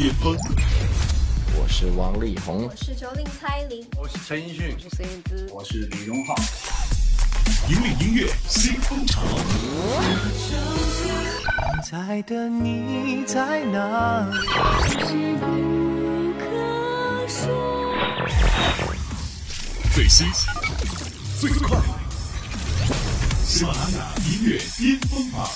巅峰。我是王力宏，我是九零蔡琳，我是陈奕迅，我是燕姿，我是李荣浩。引领音乐新风潮。现在的你在哪里？最新最快，喜马拉雅音乐巅峰榜。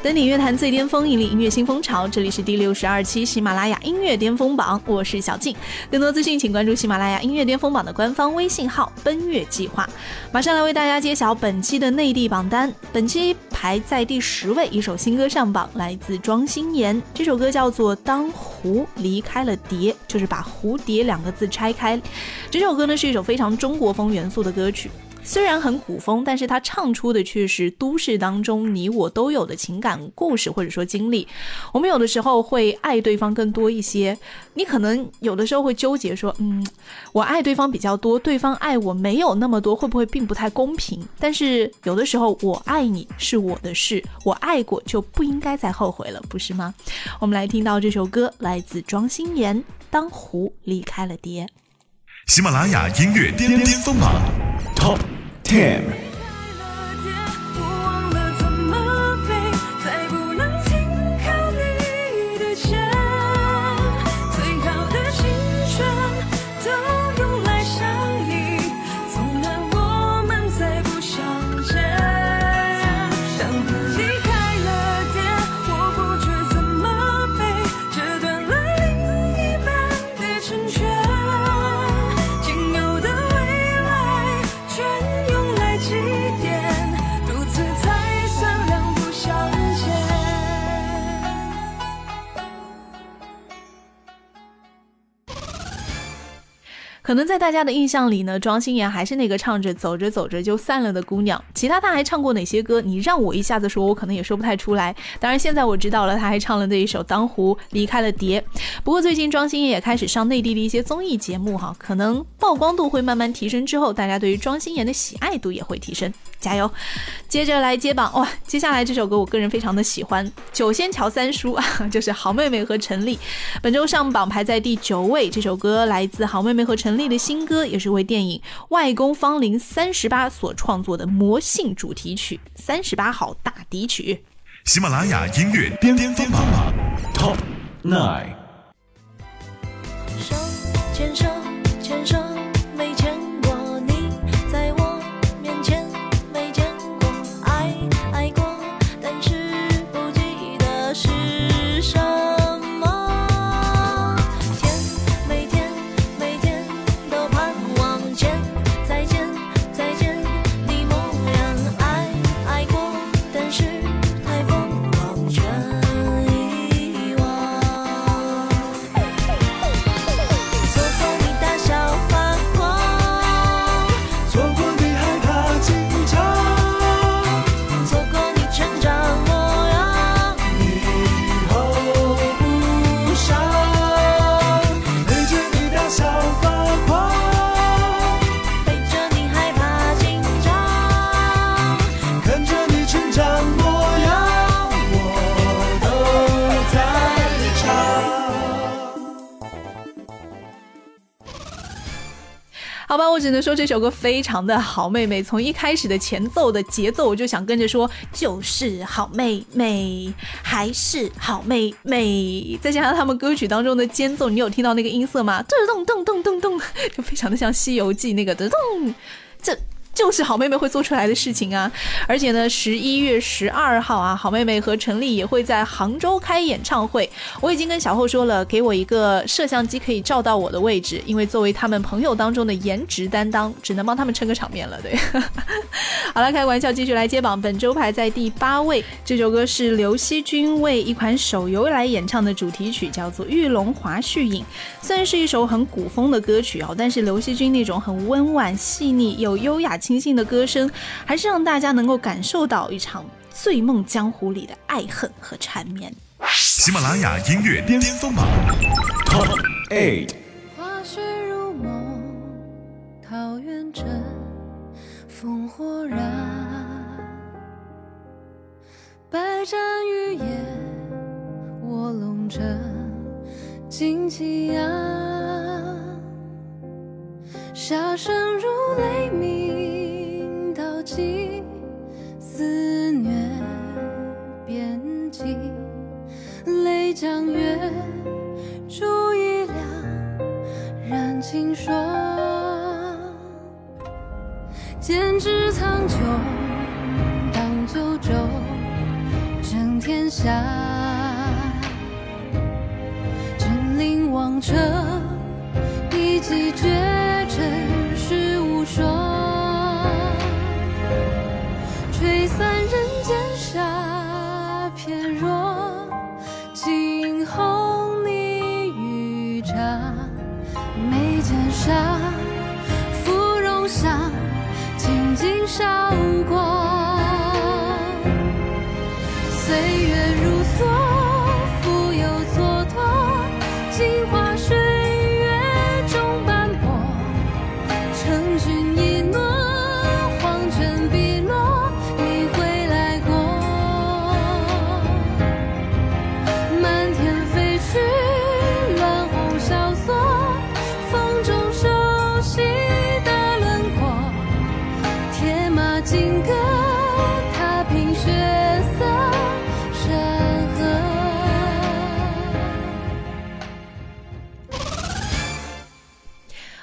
登顶乐坛最巅峰，引领音乐新风潮。这里是第六十二期喜马拉雅音乐巅峰榜，我是小静。更多资讯，请关注喜马拉雅音乐巅峰榜的官方微信号“奔月计划”。马上来为大家揭晓本期的内地榜单。本期排在第十位，一首新歌上榜，来自庄心妍。这首歌叫做《当蝴离开了蝶》，就是把蝴蝶两个字拆开。这首歌呢是一首非常中国风元素的歌曲。虽然很古风，但是他唱出的却是都市当中你我都有的情感故事或者说经历。我们有的时候会爱对方更多一些，你可能有的时候会纠结说，嗯，我爱对方比较多，对方爱我没有那么多，会不会并不太公平？但是有的时候，我爱你是我的事，我爱过就不应该再后悔了，不是吗？我们来听到这首歌，来自庄心妍，《当湖离开了蝶》。喜马拉雅音乐巅巅峰榜10可能在大家的印象里呢，庄心妍还是那个唱着走着走着就散了的姑娘。其他她还唱过哪些歌？你让我一下子说，我可能也说不太出来。当然，现在我知道了，她还唱了那一首《当湖离开了蝶》。不过最近庄心妍也开始上内地的一些综艺节目哈，可能曝光度会慢慢提升之后，大家对于庄心妍的喜爱度也会提升。加油！接着来接榜哇，接下来这首歌我个人非常的喜欢，九仙桥三叔啊，就是好妹妹和陈粒，本周上榜排在第九位。这首歌来自好妹妹和陈丽。丽的新歌也是为电影《外公芳龄三十八》所创作的魔性主题曲《三十八号大迪曲》。喜马拉雅音乐巅巅峰榜 Top Nine。手牵手，牵手。好吧，我只能说这首歌非常的好，妹妹从一开始的前奏的节奏，我就想跟着说，就是好妹妹，还是好妹妹。再加上他们歌曲当中的间奏，你有听到那个音色吗？咚咚咚咚咚，就非常的像《西游记》那个咚，这。就是好妹妹会做出来的事情啊！而且呢，十一月十二号啊，好妹妹和陈丽也会在杭州开演唱会。我已经跟小后说了，给我一个摄像机可以照到我的位置，因为作为他们朋友当中的颜值担当，只能帮他们撑个场面了。对，好了，开玩笑，继续来接榜。本周排在第八位，这首歌是刘惜君为一款手游来演唱的主题曲，叫做《玉龙华胥引》。虽然是一首很古风的歌曲哦，但是刘惜君那种很温婉细腻又优雅。清新的歌声，还是让大家能够感受到一场醉梦江湖里的爱恨和缠绵。喜马拉雅音乐巅峰榜 Top Eight。花雪如梦，桃源 trận，烽火燃。百战雨夜，卧龙着旌旗呀，笑声如雷鸣，刀戟肆虐边际，泪将月，烛一亮，染清霜。剑指苍穹，荡九州，争天下。君临王城，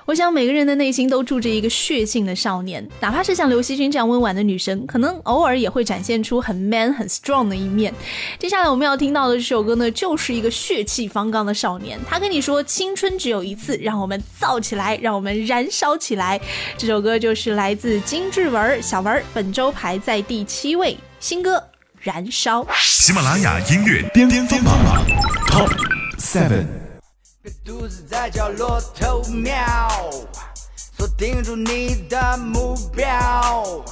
我想每个人的内心都住着一个血性的少年，哪怕是像刘惜君这样温婉的女生，可能偶尔也会展现出很 man、很 strong 的一面。接下来我们要听到的这首歌呢，就是一个血气方刚的少年，他跟你说青春只有一次，让我们燥起来，让我们燃烧起来。这首歌就是来自金志文小文，本周排在第七位，新歌《燃烧》。喜马拉雅音乐巅巅峰榜 Top Seven。独自在角落偷瞄，锁定住你的目标，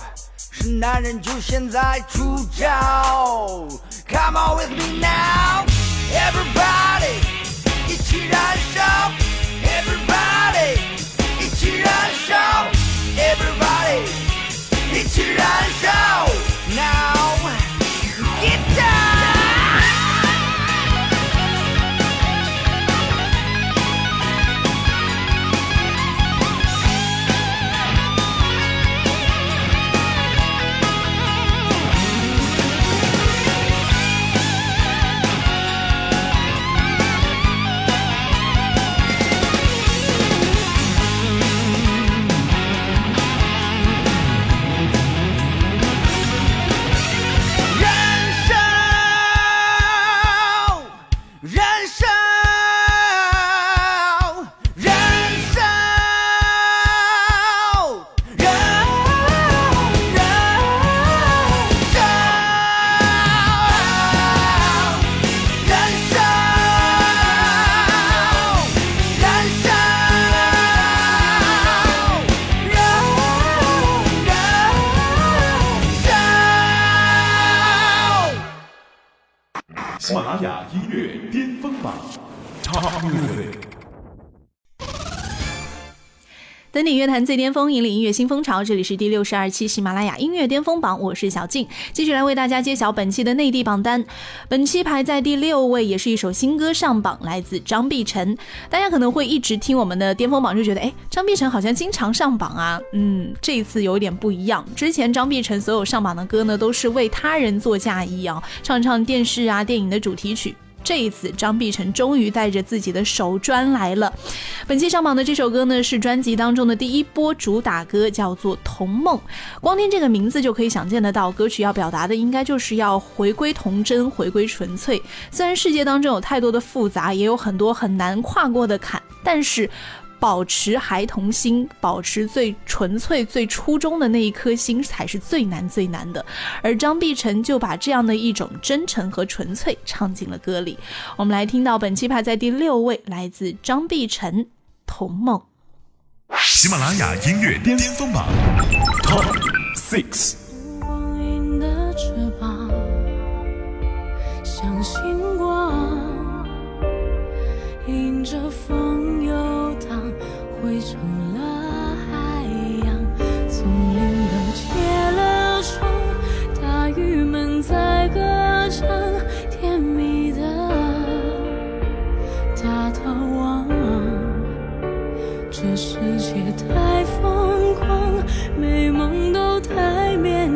是男人就现在出招，Come on with me now, everybody，一起燃烧，everybody，一起燃烧，everybody，一起燃喜马拉雅音乐巅峰榜 Top Music。登顶乐坛最巅峰，引领音乐新风潮。这里是第六十二期喜马拉雅音乐巅峰榜，我是小静，继续来为大家揭晓本期的内地榜单。本期排在第六位，也是一首新歌上榜，来自张碧晨。大家可能会一直听我们的巅峰榜，就觉得，哎，张碧晨好像经常上榜啊。嗯，这一次有点不一样。之前张碧晨所有上榜的歌呢，都是为他人做嫁衣啊，唱唱电视啊、电影的主题曲。这一次，张碧晨终于带着自己的手专来了。本期上榜的这首歌呢，是专辑当中的第一波主打歌，叫做《童梦》。光听这个名字就可以想见得到，歌曲要表达的应该就是要回归童真，回归纯粹。虽然世界当中有太多的复杂，也有很多很难跨过的坎，但是。保持孩童心，保持最纯粹、最初衷的那一颗心，才是最难、最难的。而张碧晨就把这样的一种真诚和纯粹唱进了歌里。我们来听到本期排在第六位，来自张碧晨《童梦》。喜马拉雅音乐巅峰榜 Top Six。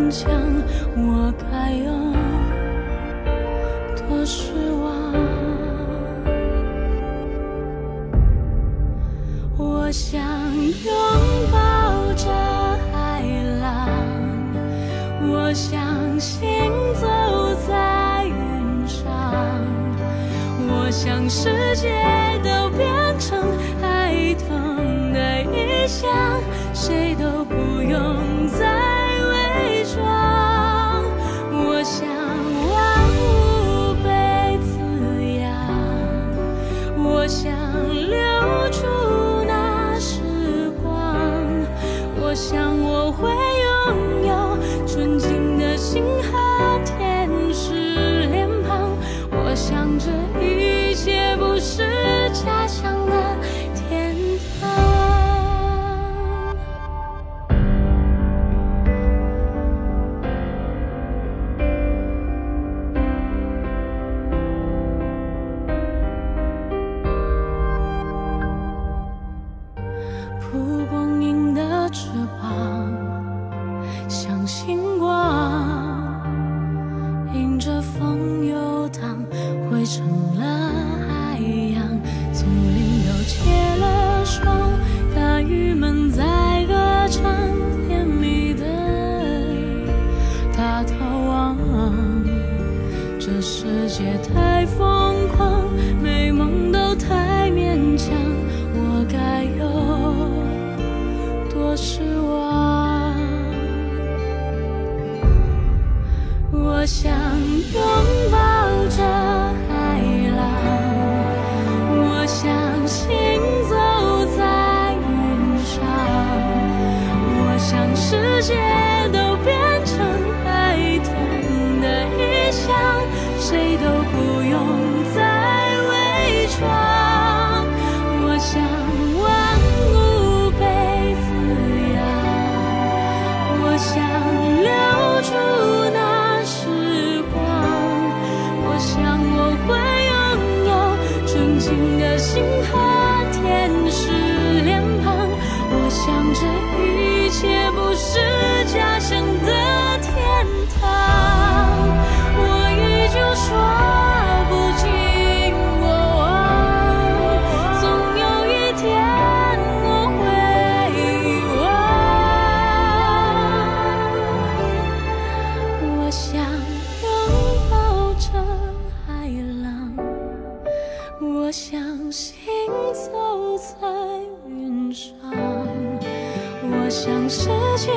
我该有多失望？我想拥抱着海浪，我想行走在云上，我想世界都变成孩童的异乡，谁都不用再像行走在云上，我想世界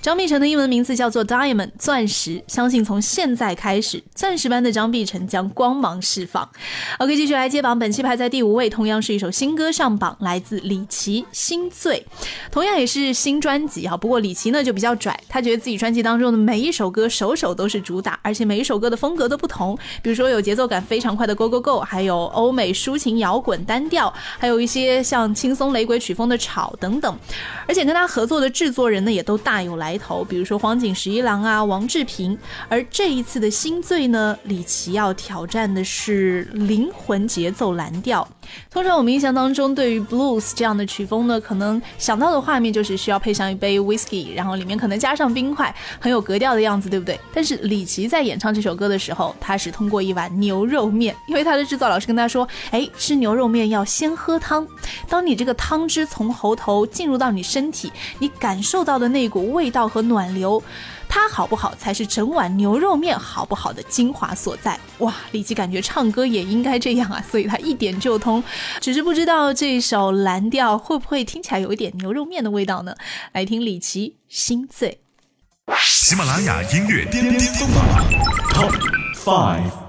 张碧晨的英文名字叫做 Diamond 钻石，相信从现在开始，钻石般的张碧晨将光芒释放。OK，继续来接榜，本期排在第五位，同样是一首新歌上榜，来自李琦《心醉》，同样也是新专辑哈。不过李琦呢就比较拽，他觉得自己专辑当中的每一首歌首首都是主打，而且每一首歌的风格都不同，比如说有节奏感非常快的 Go Go Go，还有欧美抒情摇滚单调，还有一些像轻松雷鬼曲风的吵等等。而且跟他合作的制作人呢也都大有来头，比如说荒井十一郎啊、王志平。而这一次的新醉呢，李琦要挑战的是灵魂节奏蓝调。通常我们印象当中，对于 blues 这样的曲风呢，可能想到的画面就是需要配上一杯 whisky，然后里面可能加上冰块，很有格调的样子，对不对？但是李琦在演唱这首歌的时候，他是通过一碗牛肉面，因为他的制作老师跟他说，哎，吃牛肉面要先喝汤，当你这个汤汁从喉头进入到你身体，你感受到的那股味道和暖流。它好不好才是整碗牛肉面好不好的精华所在。哇，李琦感觉唱歌也应该这样啊，所以他一点就通。只是不知道这首蓝调会不会听起来有一点牛肉面的味道呢？来听李琦《心醉》。喜马拉雅音乐巅巅峰榜 Top Five。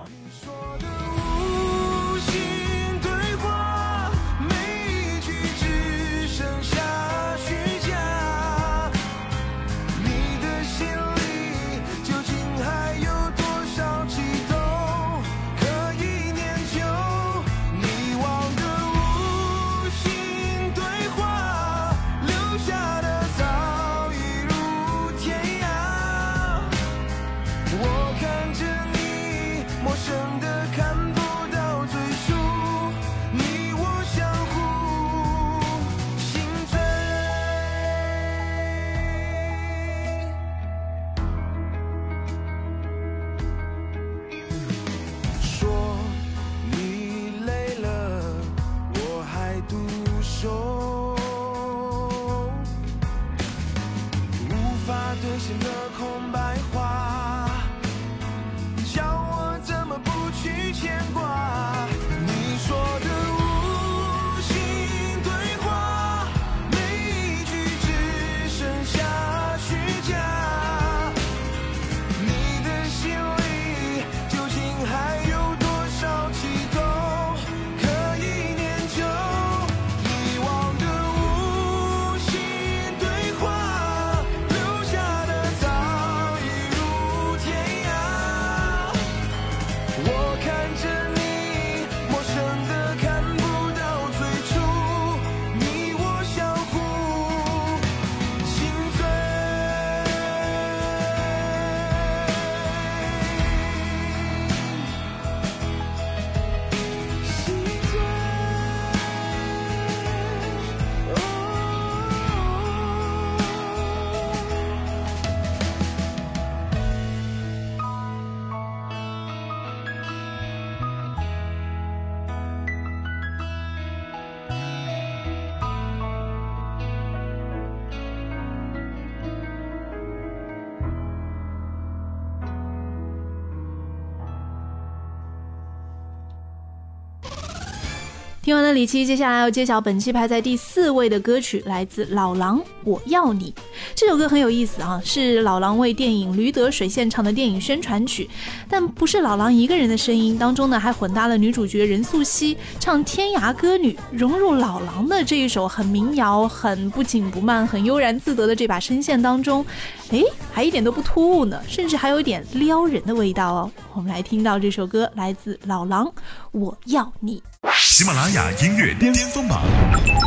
听完了李琦，接下来要揭晓本期排在第四位的歌曲，来自老狼《我要你》。这首歌很有意思啊，是老狼为电影《驴得水》献唱的电影宣传曲，但不是老狼一个人的声音，当中呢还混搭了女主角任素汐唱天涯歌女，融入老狼的这一首很民谣、很不紧不慢、很悠然自得的这把声线当中，诶，还一点都不突兀呢，甚至还有一点撩人的味道哦。我们来听到这首歌，来自老狼《我要你》。喜马拉雅音乐巅峰榜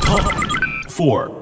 Top Four。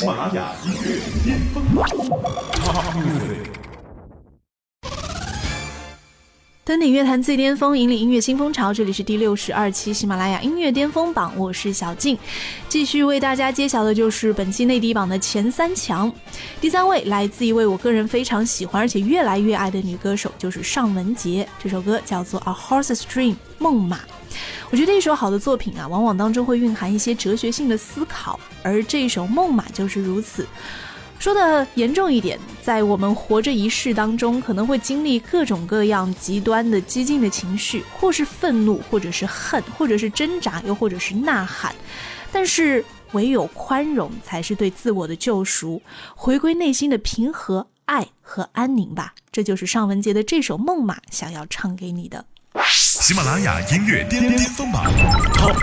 喜马拉雅音乐巅峰。登顶乐坛最巅峰，引领音乐新风潮。这里是第六十二期喜马拉雅音乐巅峰榜，我是小静。继续为大家揭晓的就是本期内地榜的前三强。第三位来自一位我个人非常喜欢而且越来越爱的女歌手，就是尚雯婕。这首歌叫做《A Horse's Dream》梦马。我觉得一首好的作品啊，往往当中会蕴含一些哲学性的思考，而这一首《梦马》就是如此。说的严重一点，在我们活着一世当中，可能会经历各种各样极端的激进的情绪，或是愤怒，或者是恨，或者是挣扎，又或者是呐喊。但是唯有宽容，才是对自我的救赎，回归内心的平和、爱和安宁吧。这就是尚雯婕的这首《梦马》想要唱给你的。喜马拉雅音乐巅巅锋榜 Top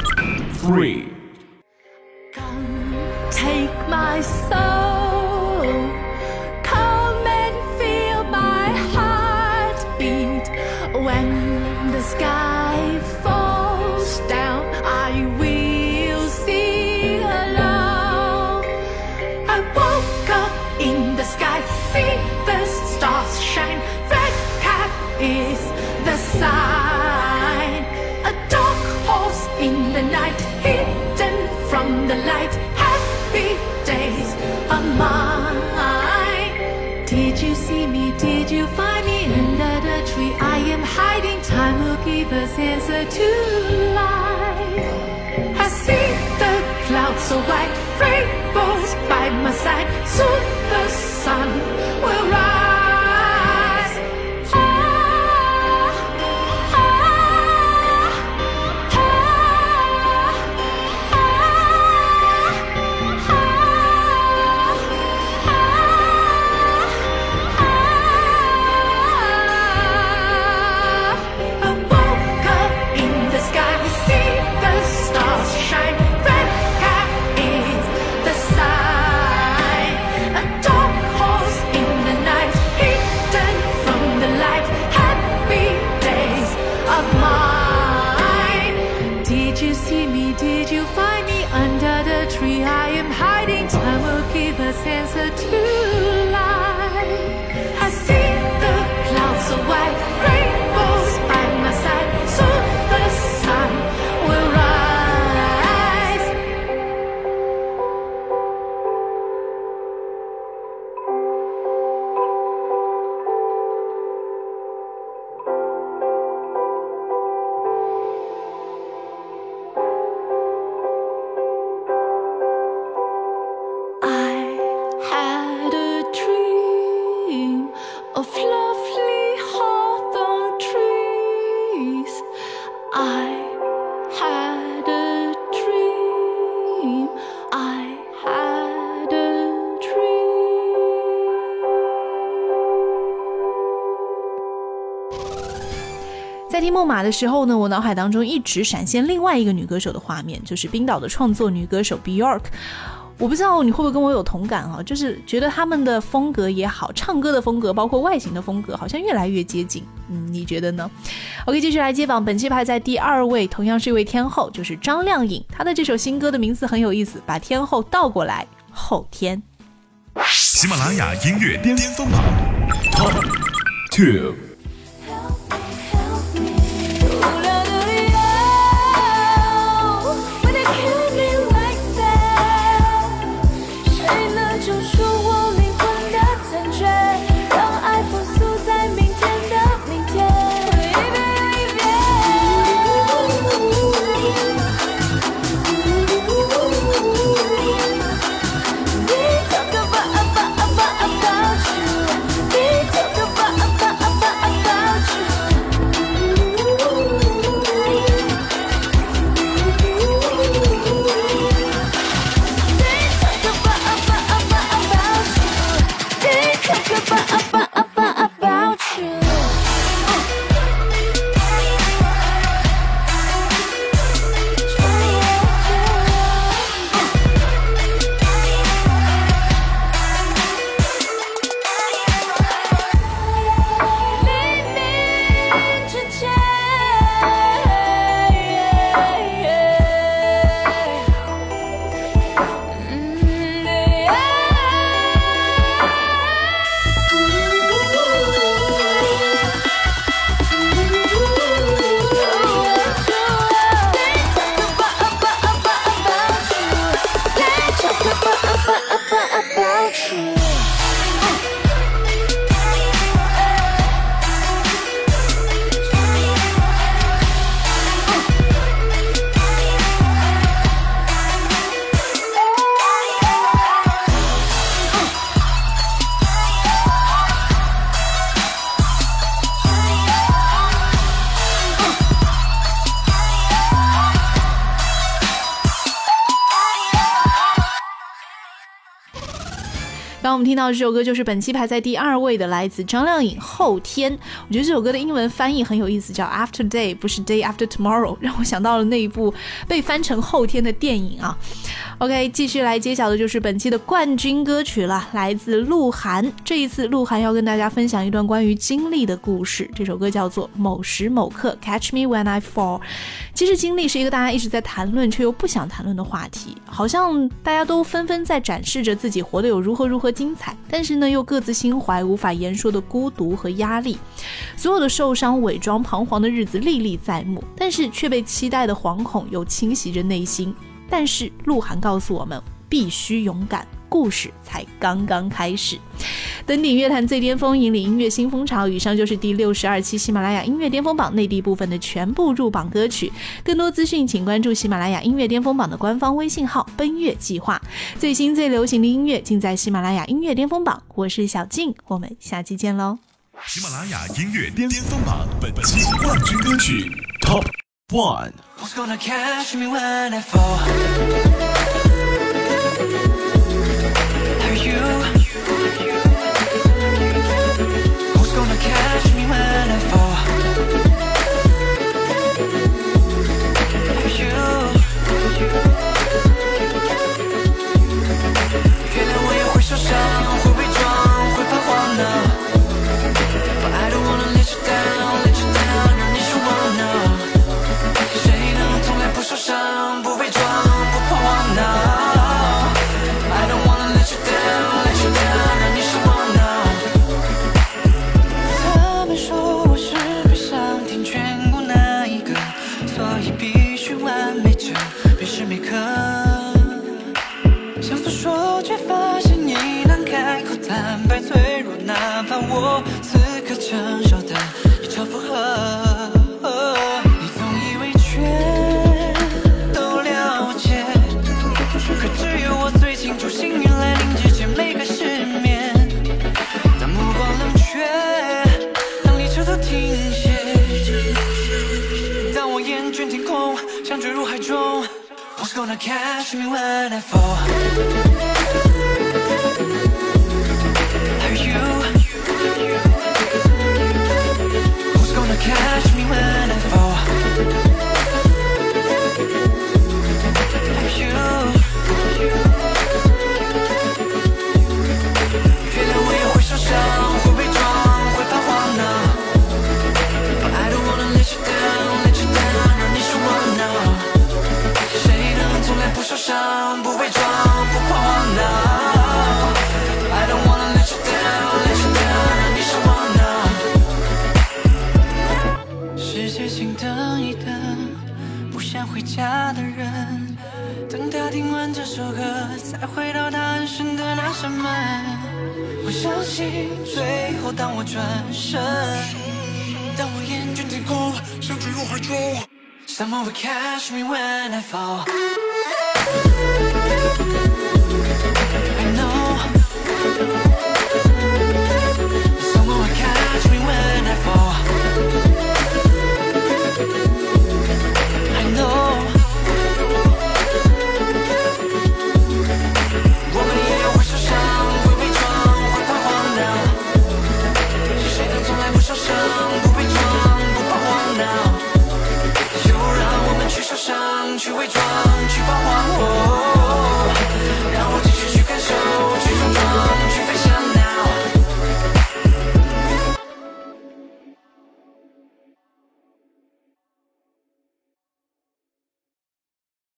Three。You see me? Did you find me under the tree? I am hiding. Time will give us answer to life. I see the clouds so white, rainbows by my side. Soon the sun will rise. chances to 在听《梦马》的时候呢，我脑海当中一直闪现另外一个女歌手的画面，就是冰岛的创作女歌手 Bjork。我不知道你会不会跟我有同感啊？就是觉得他们的风格也好，唱歌的风格，包括外形的风格，好像越来越接近。嗯，你觉得呢？OK，继续来接榜，本期排在第二位，同样是一位天后，就是张靓颖。她的这首新歌的名字很有意思，把天后倒过来，后天。喜马拉雅音乐巅巅峰榜 Top Two。听到这首歌就是本期排在第二位的，来自张靓颖《后天》。我觉得这首歌的英文翻译很有意思，叫 After Day，不是 Day After Tomorrow，让我想到了那一部被翻成后天的电影啊。OK，继续来揭晓的就是本期的冠军歌曲了，来自鹿晗。这一次，鹿晗要跟大家分享一段关于经历的故事。这首歌叫做《某时某刻》，Catch Me When I Fall。其实，经历是一个大家一直在谈论却又不想谈论的话题，好像大家都纷纷在展示着自己活得有如何如何精但是呢，又各自心怀无法言说的孤独和压力。所有的受伤、伪装、彷徨的日子历历在目，但是却被期待的惶恐又侵袭着内心。但是鹿晗告诉我们，必须勇敢，故事才刚刚开始。登顶乐坛最巅峰，引领音乐新风潮。以上就是第六十二期喜马拉雅音乐巅峰榜内地部分的全部入榜歌曲。更多资讯，请关注喜马拉雅音乐巅峰榜的官方微信号“奔月计划”。最新最流行的音乐尽在喜马拉雅音乐巅峰榜。我是小静，我们下期见喽。喜马拉雅音乐巅峰榜本期冠军歌曲 Top One。Gonna catch me when I fall? Are you? Who's gonna catch me when I fall? 我相信最后当我转身，当我厌倦天空，想坠入海中。Someone will catch me when I fall. I know